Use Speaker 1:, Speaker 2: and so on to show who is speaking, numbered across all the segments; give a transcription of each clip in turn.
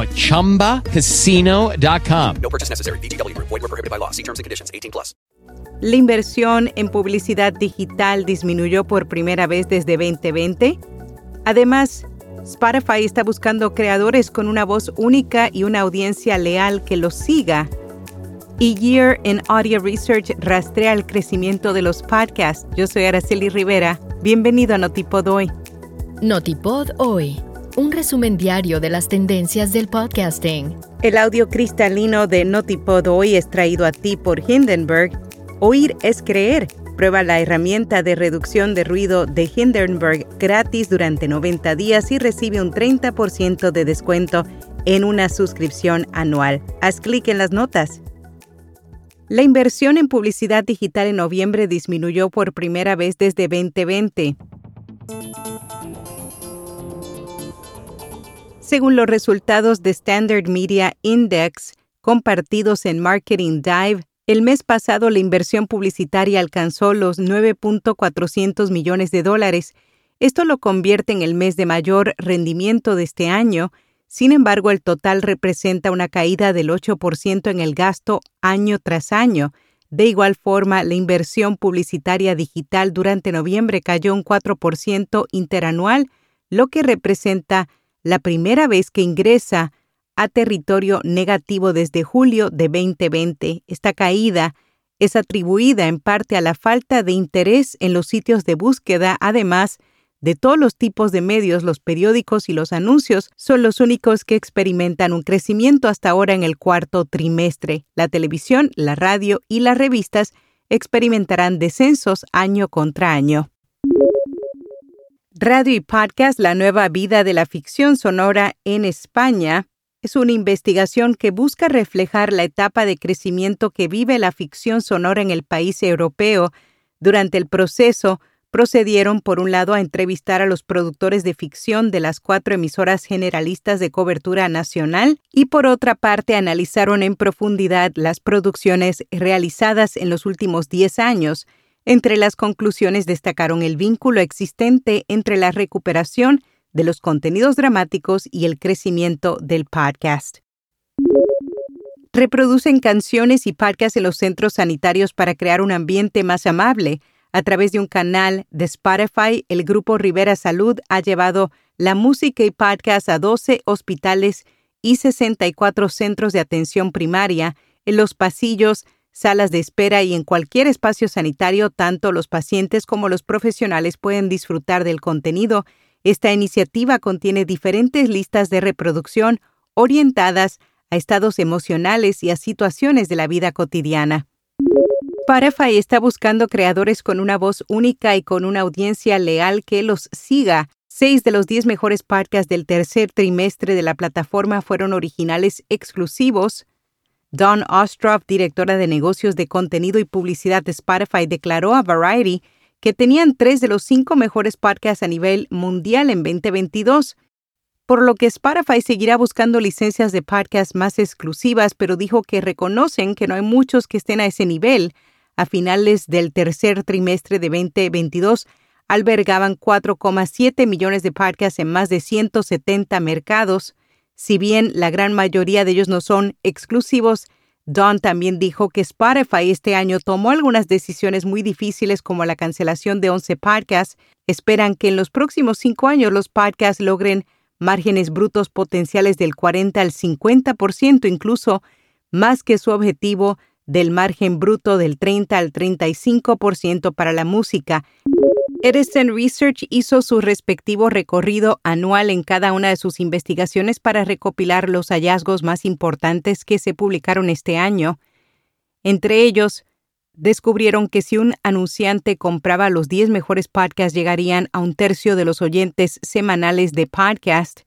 Speaker 1: at ChumbaCasino.com.
Speaker 2: No purchase necessary. VGW Group. Void were prohibited by law. See terms and conditions. 18 plus.
Speaker 3: La inversión en publicidad digital disminuyó por primera vez desde 2020. Además, Spotify está buscando creadores con una voz única y una audiencia leal que los siga. Y Year in Audio Research rastrea el crecimiento de los podcasts. Yo soy Araceli Rivera. Bienvenido a Notipod Hoy.
Speaker 4: Notipod Hoy, un resumen diario de las tendencias del podcasting.
Speaker 3: El audio cristalino de Notipod Hoy es traído a ti por Hindenburg. Oír es creer. Prueba la herramienta de reducción de ruido de Hindenburg gratis durante 90 días y recibe un 30% de descuento en una suscripción anual. Haz clic en las notas. La inversión en publicidad digital en noviembre disminuyó por primera vez desde 2020. Según los resultados de Standard Media Index compartidos en Marketing Dive, el mes pasado la inversión publicitaria alcanzó los 9.400 millones de dólares. Esto lo convierte en el mes de mayor rendimiento de este año sin embargo, el total representa una caída del 8% en el gasto año tras año. De igual forma, la inversión publicitaria digital durante noviembre cayó un 4% interanual, lo que representa la primera vez que ingresa a territorio negativo desde julio de 2020. Esta caída es atribuida en parte a la falta de interés en los sitios de búsqueda, además de todos los tipos de medios, los periódicos y los anuncios son los únicos que experimentan un crecimiento hasta ahora en el cuarto trimestre. La televisión, la radio y las revistas experimentarán descensos año contra año. Radio y Podcast, la nueva vida de la ficción sonora en España, es una investigación que busca reflejar la etapa de crecimiento que vive la ficción sonora en el país europeo durante el proceso procedieron, por un lado, a entrevistar a los productores de ficción de las cuatro emisoras generalistas de cobertura nacional y, por otra parte, analizaron en profundidad las producciones realizadas en los últimos diez años. Entre las conclusiones destacaron el vínculo existente entre la recuperación de los contenidos dramáticos y el crecimiento del podcast. Reproducen canciones y podcasts en los centros sanitarios para crear un ambiente más amable, a través de un canal de Spotify, el grupo Rivera Salud ha llevado la música y podcast a 12 hospitales y 64 centros de atención primaria, en los pasillos, salas de espera y en cualquier espacio sanitario, tanto los pacientes como los profesionales pueden disfrutar del contenido. Esta iniciativa contiene diferentes listas de reproducción orientadas a estados emocionales y a situaciones de la vida cotidiana. Spotify está buscando creadores con una voz única y con una audiencia leal que los siga. Seis de los diez mejores podcasts del tercer trimestre de la plataforma fueron originales exclusivos. Dawn Ostroff, directora de negocios de contenido y publicidad de Spotify, declaró a Variety que tenían tres de los cinco mejores podcasts a nivel mundial en 2022, por lo que Spotify seguirá buscando licencias de podcast más exclusivas, pero dijo que reconocen que no hay muchos que estén a ese nivel, a finales del tercer trimestre de 2022 albergaban 4,7 millones de podcasts en más de 170 mercados. Si bien la gran mayoría de ellos no son exclusivos, Don también dijo que Spotify este año tomó algunas decisiones muy difíciles como la cancelación de 11 podcasts. Esperan que en los próximos cinco años los podcasts logren márgenes brutos potenciales del 40 al 50%, incluso más que su objetivo del margen bruto del 30 al 35% para la música. Edison Research hizo su respectivo recorrido anual en cada una de sus investigaciones para recopilar los hallazgos más importantes que se publicaron este año. Entre ellos, descubrieron que si un anunciante compraba los 10 mejores podcasts llegarían a un tercio de los oyentes semanales de podcast.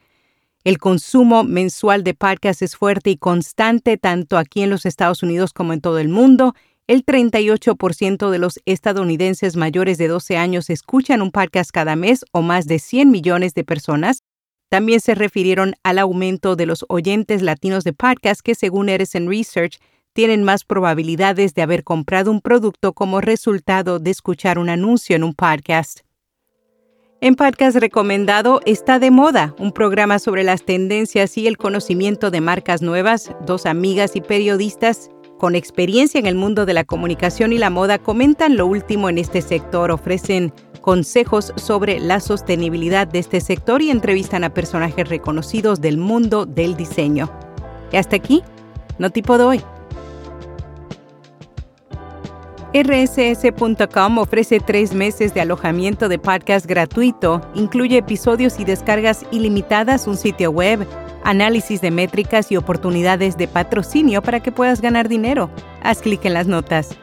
Speaker 3: El consumo mensual de podcasts es fuerte y constante tanto aquí en los Estados Unidos como en todo el mundo el 38% de los estadounidenses mayores de 12 años escuchan un podcast cada mes o más de 100 millones de personas. También se refirieron al aumento de los oyentes latinos de podcast que según Edison Research tienen más probabilidades de haber comprado un producto como resultado de escuchar un anuncio en un podcast. En Podcast Recomendado está de moda, un programa sobre las tendencias y el conocimiento de marcas nuevas. Dos amigas y periodistas con experiencia en el mundo de la comunicación y la moda comentan lo último en este sector, ofrecen consejos sobre la sostenibilidad de este sector y entrevistan a personajes reconocidos del mundo del diseño. Y hasta aquí, no tipo de hoy. RSS.com ofrece tres meses de alojamiento de podcast gratuito, incluye episodios y descargas ilimitadas, un sitio web, análisis de métricas y oportunidades de patrocinio para que puedas ganar dinero. Haz clic en las notas.